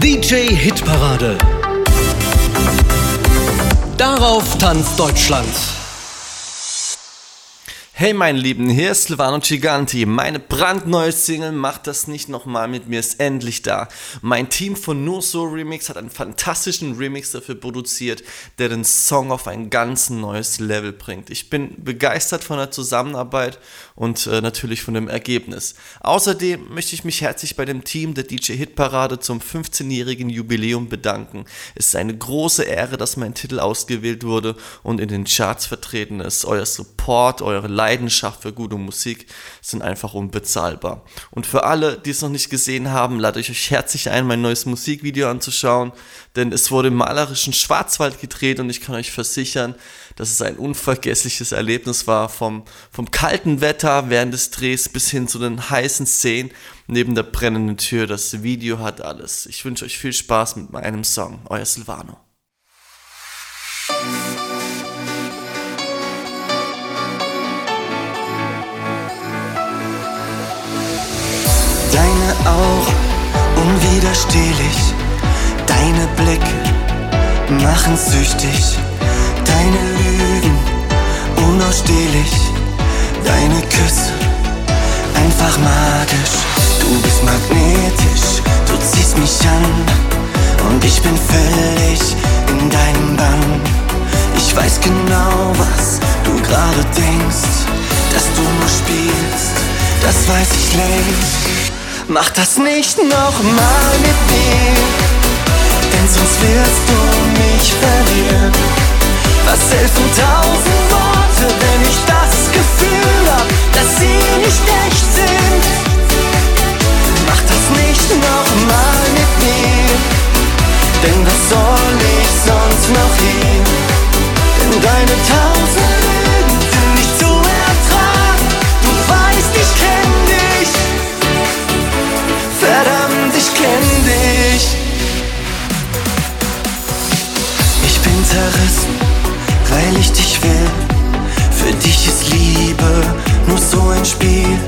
DJ Hitparade. Darauf tanzt Deutschland. Hey meine Lieben, hier ist Silvano Giganti. Meine brandneue Single Macht das nicht nochmal mit mir ist endlich da. Mein Team von Nur So Remix hat einen fantastischen Remix dafür produziert, der den Song auf ein ganz neues Level bringt. Ich bin begeistert von der Zusammenarbeit und äh, natürlich von dem Ergebnis. Außerdem möchte ich mich herzlich bei dem Team der DJ Hit Parade zum 15-jährigen Jubiläum bedanken. Es ist eine große Ehre, dass mein Titel ausgewählt wurde und in den Charts vertreten ist. Euer Support, eure Leidenschaft für gute Musik sind einfach unbezahlbar. Und für alle, die es noch nicht gesehen haben, lade ich euch herzlich ein, mein neues Musikvideo anzuschauen, denn es wurde im malerischen Schwarzwald gedreht und ich kann euch versichern, dass es ein unvergessliches Erlebnis war, vom, vom kalten Wetter während des Drehs bis hin zu den heißen Szenen neben der brennenden Tür. Das Video hat alles. Ich wünsche euch viel Spaß mit meinem Song. Euer Silvano. Deine Augen unwiderstehlich, deine Blicke machen süchtig, deine Lügen unausstehlich, deine Küsse einfach magisch. Du bist magnetisch, du ziehst mich an und ich bin völlig in deinem Bann. Ich weiß genau, was du gerade denkst, dass du nur spielst, das weiß ich längst. Mach das nicht nochmal mit mir, denn sonst wirst du mich verlieren. Was helfen tausend Worte, wenn ich das Gefühl hab, dass sie nicht echt sind? Mach das nicht nochmal mit mir, denn was soll ich sonst noch hier? Denn deine tausend Lügen sind nicht zu ertragen, du weißt, ich kenn dich. Verdammt, ich kenn dich. Ich bin zerrissen, weil ich dich will. Für dich ist Liebe nur so ein Spiel.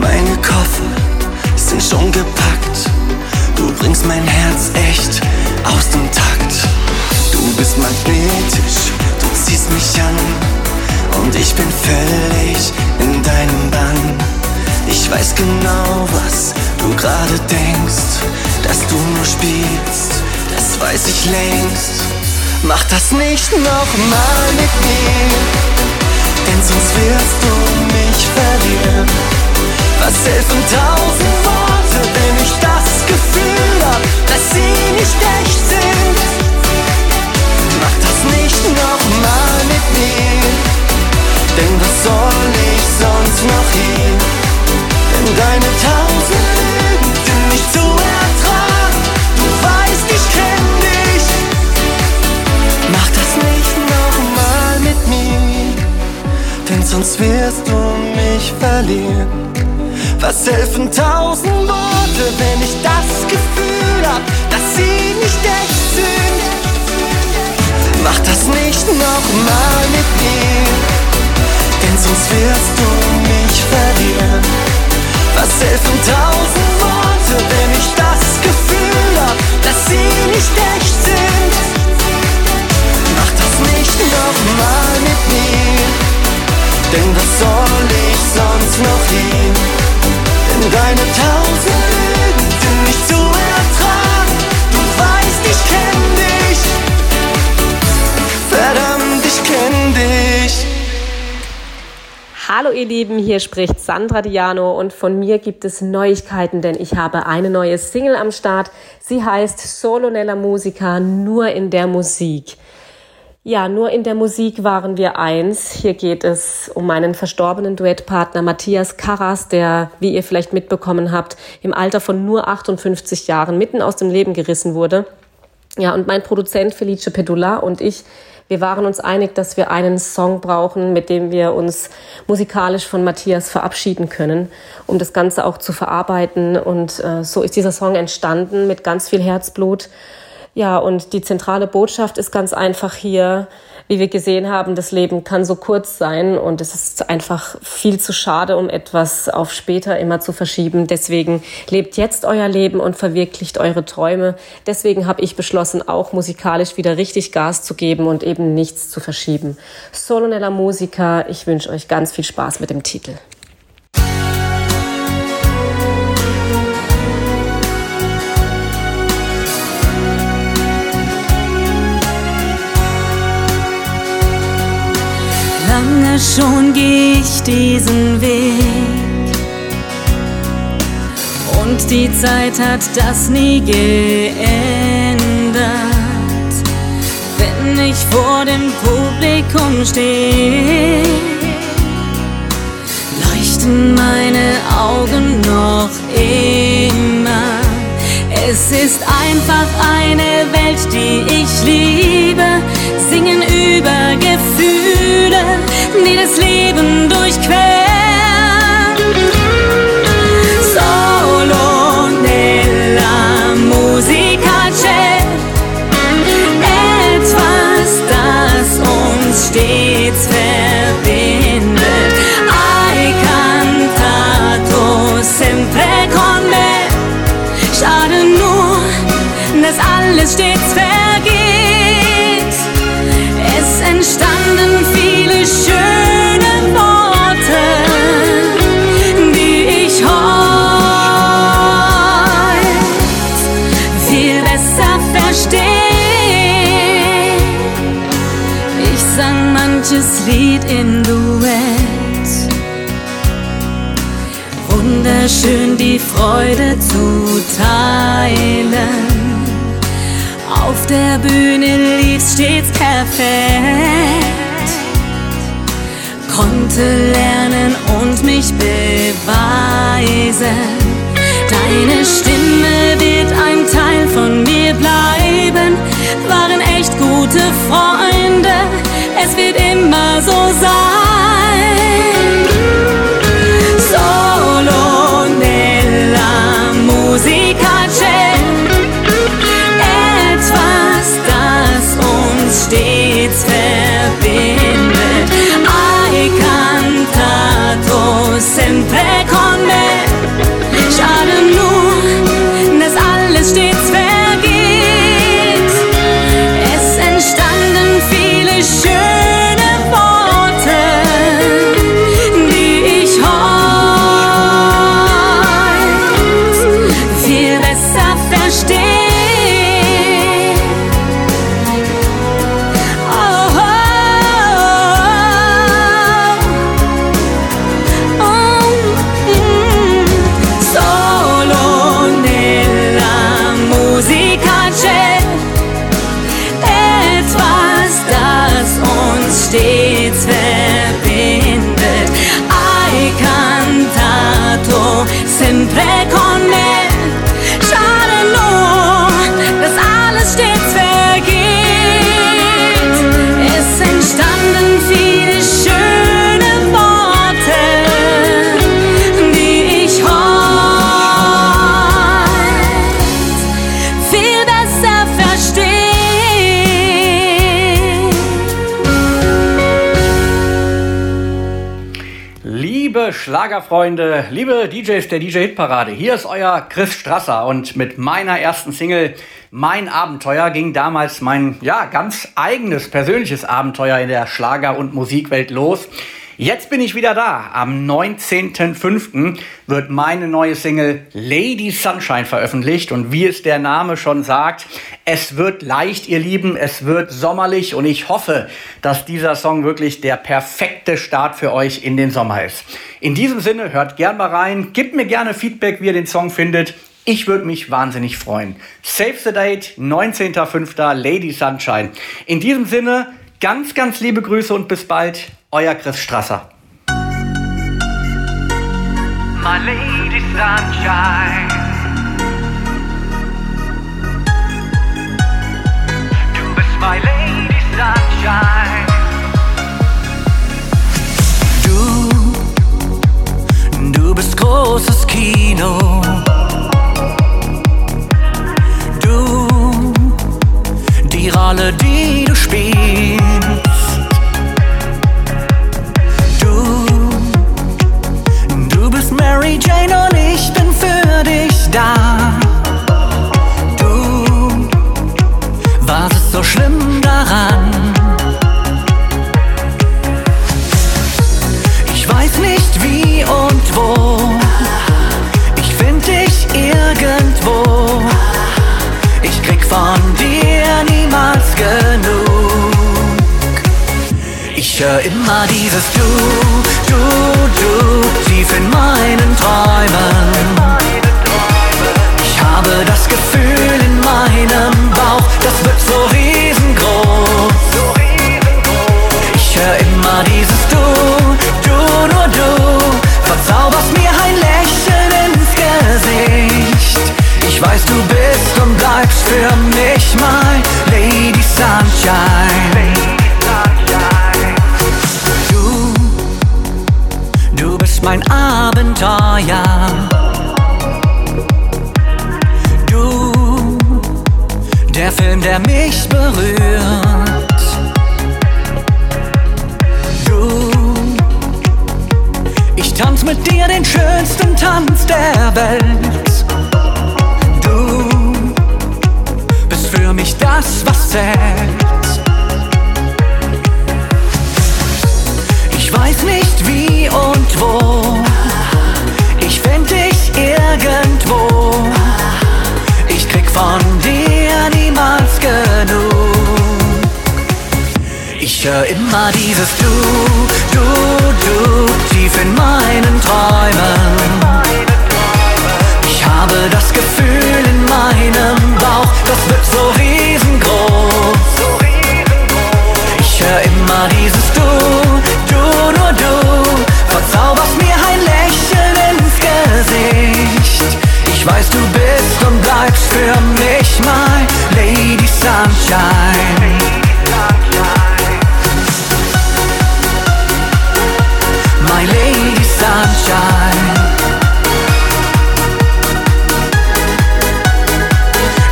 Meine Koffer sind schon gepackt. Du bringst mein Herz echt aus dem Takt. Du bist magnetisch, du ziehst mich an. Und ich bin völlig in deinem Bann. Ich weiß genau, was du gerade denkst, dass du nur spielst, das weiß ich längst. Mach das nicht nochmal mit mir, denn sonst wirst du mich verlieren. Was helfen tausend Worte, wenn ich das Gefühl hab, dass sie nicht echt sind? Mach das nicht nochmal mit mir, denn was soll ich sonst noch hier? Denn deine tausend verlieren. Was helfen tausend Worte, wenn ich das Gefühl hab, dass sie nicht echt sind? Mach das nicht nochmal mit mir, denn sonst wirst du mich verlieren. Was helfen tausend Worte, wenn ich das Gefühl hab, dass sie nicht echt sind? Mach das nicht nochmal mit mir, denn was soll ich sonst noch hier? Denn deine tausend Lügen sind nicht zu ertragen. Du weißt, ich kenn dich. Verdammt, ich kenn dich. Hallo ihr Lieben, hier spricht Sandra Diano und von mir gibt es Neuigkeiten, denn ich habe eine neue Single am Start. Sie heißt Solo Nella Musica, nur in der Musik. Ja, nur in der Musik waren wir eins. Hier geht es um meinen verstorbenen Duettpartner Matthias Karras, der, wie ihr vielleicht mitbekommen habt, im Alter von nur 58 Jahren mitten aus dem Leben gerissen wurde. Ja, und mein Produzent Felice Pedula und ich, wir waren uns einig, dass wir einen Song brauchen, mit dem wir uns musikalisch von Matthias verabschieden können, um das Ganze auch zu verarbeiten. Und äh, so ist dieser Song entstanden mit ganz viel Herzblut. Ja, und die zentrale Botschaft ist ganz einfach hier, wie wir gesehen haben, das Leben kann so kurz sein und es ist einfach viel zu schade, um etwas auf später immer zu verschieben. Deswegen lebt jetzt euer Leben und verwirklicht eure Träume. Deswegen habe ich beschlossen, auch musikalisch wieder richtig Gas zu geben und eben nichts zu verschieben. Solonella Musica, ich wünsche euch ganz viel Spaß mit dem Titel. Lange schon gehe ich diesen Weg und die Zeit hat das nie geändert. Wenn ich vor dem Publikum stehe, leuchten meine Augen noch immer. Es ist einfach eine Welt, die ich liebe, singen über Gefühle, die das Leben durchqueren. Manches Lied im Duett wunderschön die Freude zu teilen. Auf der Bühne lief's stets perfekt. Konnte lernen und mich beweisen. Deine Stimme wird ein Teil von mir bleiben. Waren echt gute Freunde. Es wird immer so Schlagerfreunde, liebe DJs der DJ Hitparade, hier ist euer Chris Strasser und mit meiner ersten Single Mein Abenteuer ging damals mein ja ganz eigenes persönliches Abenteuer in der Schlager- und Musikwelt los. Jetzt bin ich wieder da. Am 19.05. wird meine neue Single Lady Sunshine veröffentlicht. Und wie es der Name schon sagt, es wird leicht, ihr Lieben, es wird sommerlich. Und ich hoffe, dass dieser Song wirklich der perfekte Start für euch in den Sommer ist. In diesem Sinne, hört gern mal rein. Gebt mir gerne Feedback, wie ihr den Song findet. Ich würde mich wahnsinnig freuen. Save the date, 19.05. Lady Sunshine. In diesem Sinne, ganz, ganz liebe Grüße und bis bald. Euer Chris Strasser. my lady sunshine. Du bist my lady sunshine. Du, du bist großes Kino. Du Ich dieses Du, Du, Du, tief in meinen Träumen. Ich habe das Gefühl in meinem Bauch, das wird so riesengroß. Abenteuer. Du, der Film, der mich berührt. Du, ich tanz mit dir den schönsten Tanz der Welt. Du bist für mich das, was zählt. Ich höre immer dieses Du, Du, Du, tief in meinen Träumen. Ich habe das Gefühl in meinem Bauch, das wird so riesengroß. Ich höre immer dieses Du, Du, nur Du, verzauberst mir ein Lächeln ins Gesicht. Ich weiß, du bist und bleibst für mich mein Lady Sunshine. Sunshine.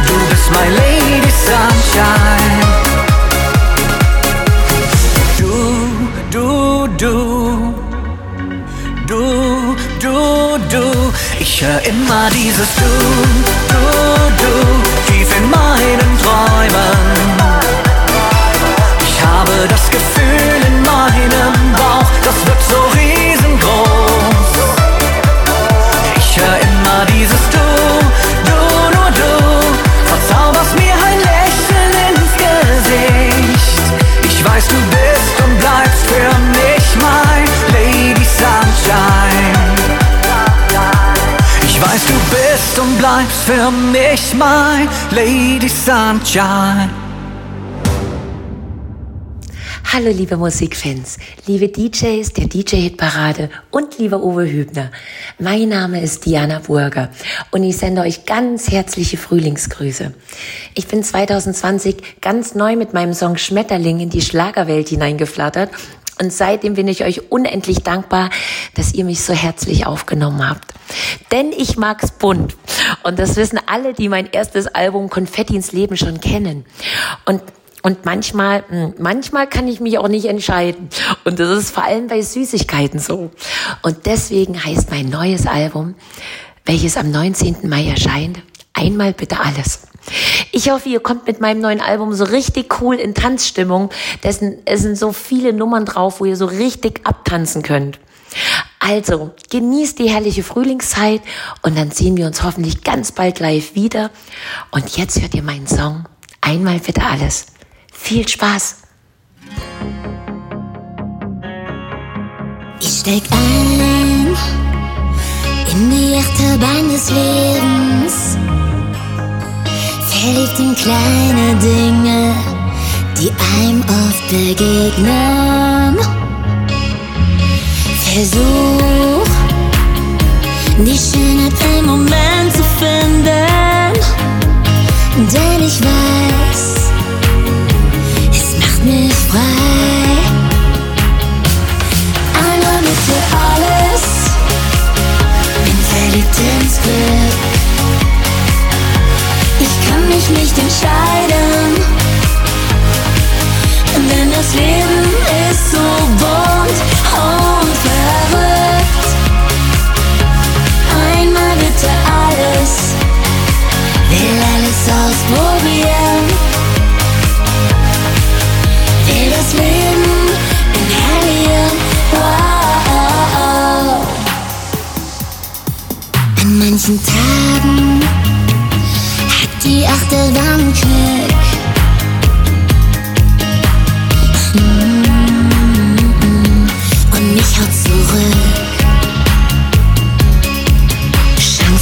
Du bist my Lady Sunshine. Du, du, du. Du, du, du. Ich höre immer dieses Du, du, du. Tief in meinen Träumen. Ich habe das Gefühl in meinem Bauch, das wird so bist und bleibst für mich mein Lady Sunshine. Hallo liebe Musikfans, liebe DJs der DJ-Hit-Parade und lieber Uwe Hübner. Mein Name ist Diana Burger und ich sende euch ganz herzliche Frühlingsgrüße. Ich bin 2020 ganz neu mit meinem Song Schmetterling in die Schlagerwelt hineingeflattert und seitdem bin ich euch unendlich dankbar, dass ihr mich so herzlich aufgenommen habt. Denn ich mag's bunt. Und das wissen alle, die mein erstes Album Konfetti ins Leben schon kennen. Und und manchmal, hm, manchmal kann ich mich auch nicht entscheiden. Und das ist vor allem bei Süßigkeiten so. Und deswegen heißt mein neues Album, welches am 19. Mai erscheint, Einmal bitte alles. Ich hoffe, ihr kommt mit meinem neuen Album so richtig cool in Tanzstimmung. Es sind so viele Nummern drauf, wo ihr so richtig abtanzen könnt. Also, genießt die herrliche Frühlingszeit und dann sehen wir uns hoffentlich ganz bald live wieder. Und jetzt hört ihr meinen Song Einmal bitte alles. Viel Spaß! Ich steig ein in die Achterbahn des Lebens, verliebt in kleine Dinge, die einem oft begegnen. Versuch, die Schönheit im Moment zu finden, denn ich weiß, es macht mich frei.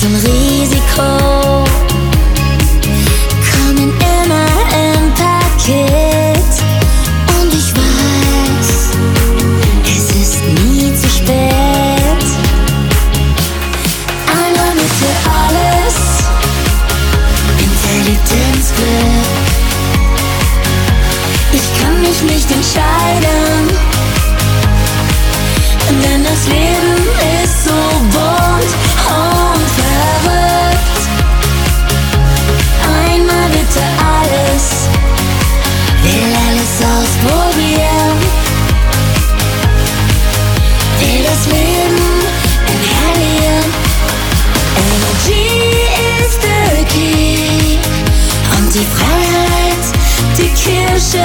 Von Risiko die Freiheit, die Kirsche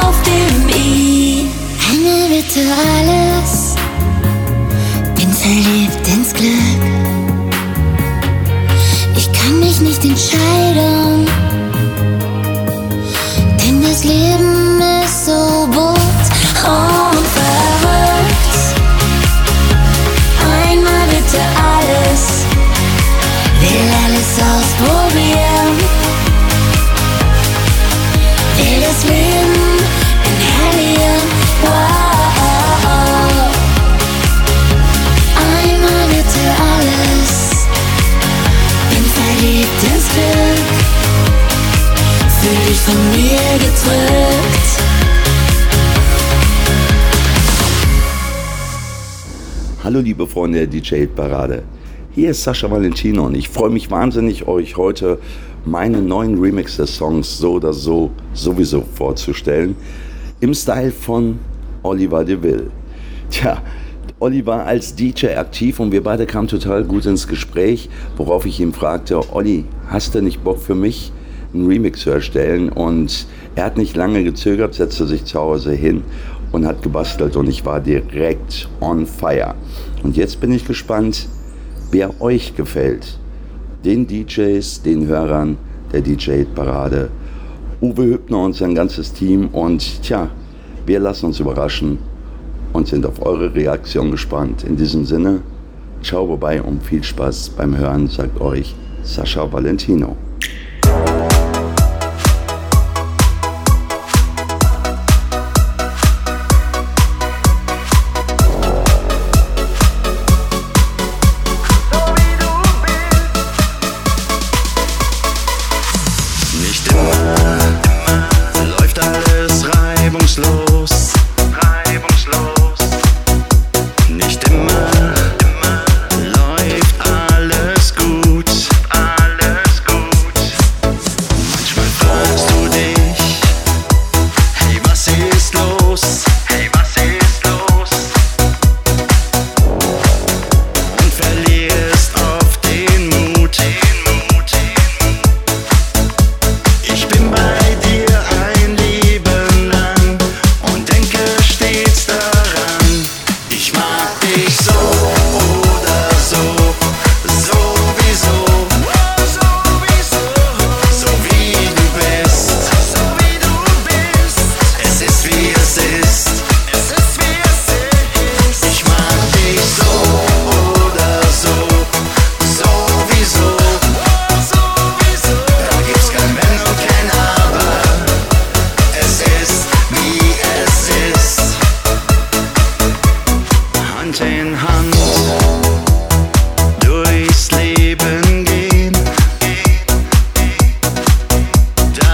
auf dem I. Einmal bitte alles, bin verliebt ins Glück. Ich kann mich nicht entscheiden, Hallo liebe Freunde der DJ Parade. Hier ist Sascha Valentino und ich freue mich wahnsinnig, euch heute meine neuen Remix des Songs So oder So sowieso vorzustellen. Im Style von Oliver DeVille. Tja, Olli war als DJ aktiv und wir beide kamen total gut ins Gespräch, worauf ich ihn fragte, Olli, hast du nicht Bock für mich, einen Remix zu erstellen? Und er hat nicht lange gezögert, setzte sich zu Hause hin und hat gebastelt und ich war direkt on fire. Und jetzt bin ich gespannt, wer euch gefällt. Den DJs, den Hörern der DJ-Parade, Uwe Hübner und sein ganzes Team und tja, wir lassen uns überraschen und sind auf eure Reaktion gespannt. In diesem Sinne, ciao vorbei und viel Spaß beim Hören, sagt euch Sascha Valentino.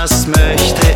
das möchte ich.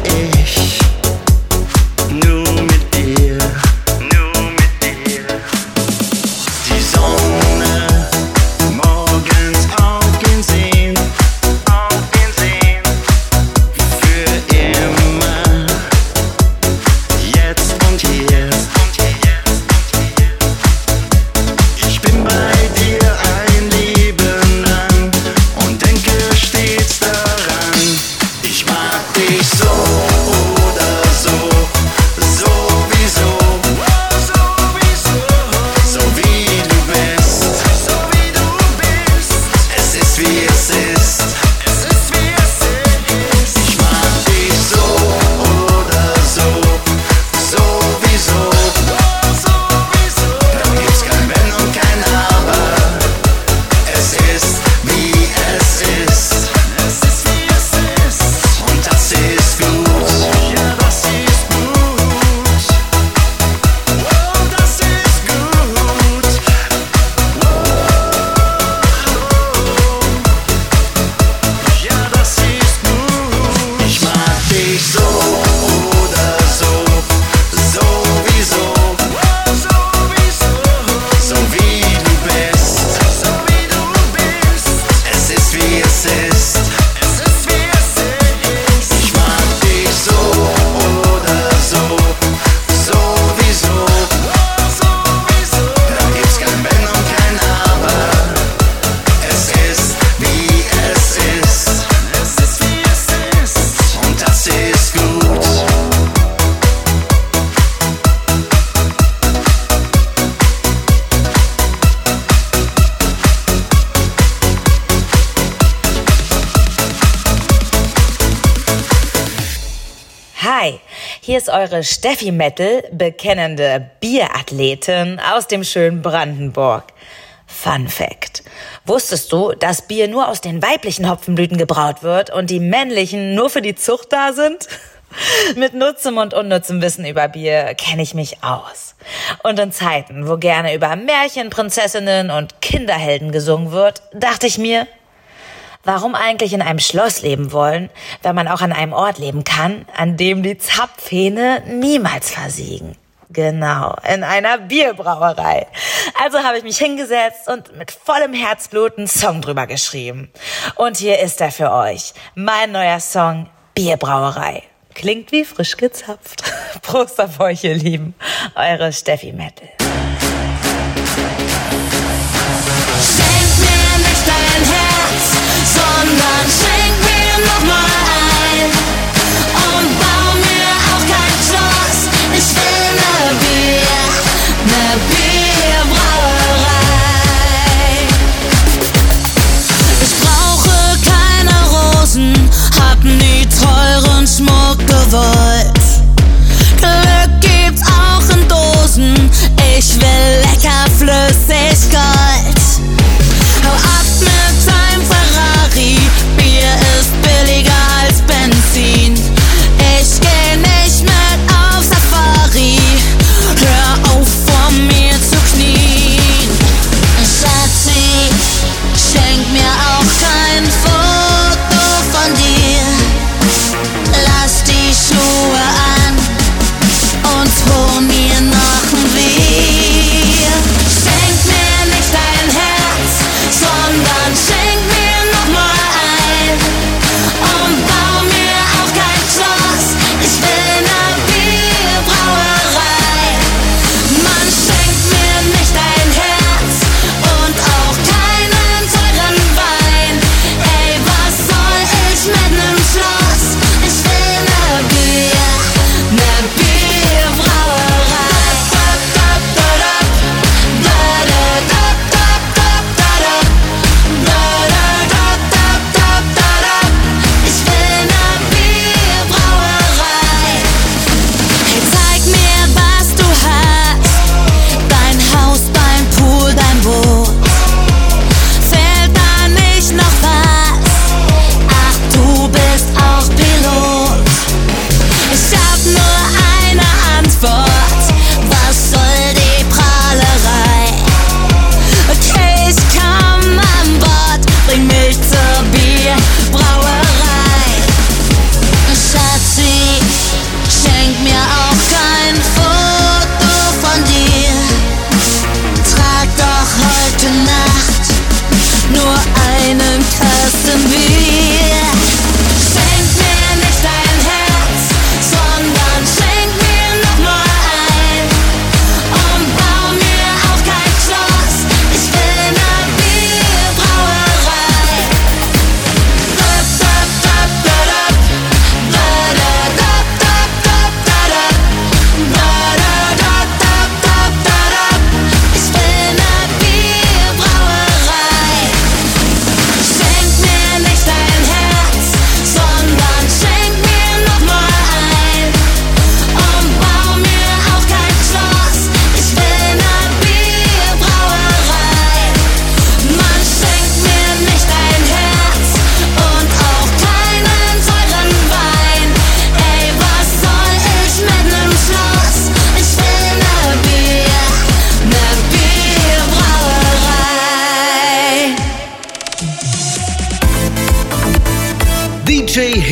Hier ist eure Steffi Mettel, bekennende Bierathletin aus dem schönen Brandenburg. Fun Fact. Wusstest du, dass Bier nur aus den weiblichen Hopfenblüten gebraut wird und die männlichen nur für die Zucht da sind? Mit nutzem und unnutzem Wissen über Bier kenne ich mich aus. Und in Zeiten, wo gerne über Märchenprinzessinnen und Kinderhelden gesungen wird, dachte ich mir, warum eigentlich in einem Schloss leben wollen, wenn man auch an einem Ort leben kann, an dem die Zapfhähne niemals versiegen? Genau, in einer Bierbrauerei. Also habe ich mich hingesetzt und mit vollem Herzblut einen Song drüber geschrieben. Und hier ist er für euch. Mein neuer Song Bierbrauerei. Klingt wie frisch gezapft. Prost auf euch, ihr Lieben. Eure Steffi Mettel. Nie teuren Schmuck gewollt.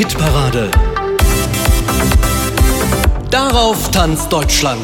Hitparade. Darauf tanzt Deutschland.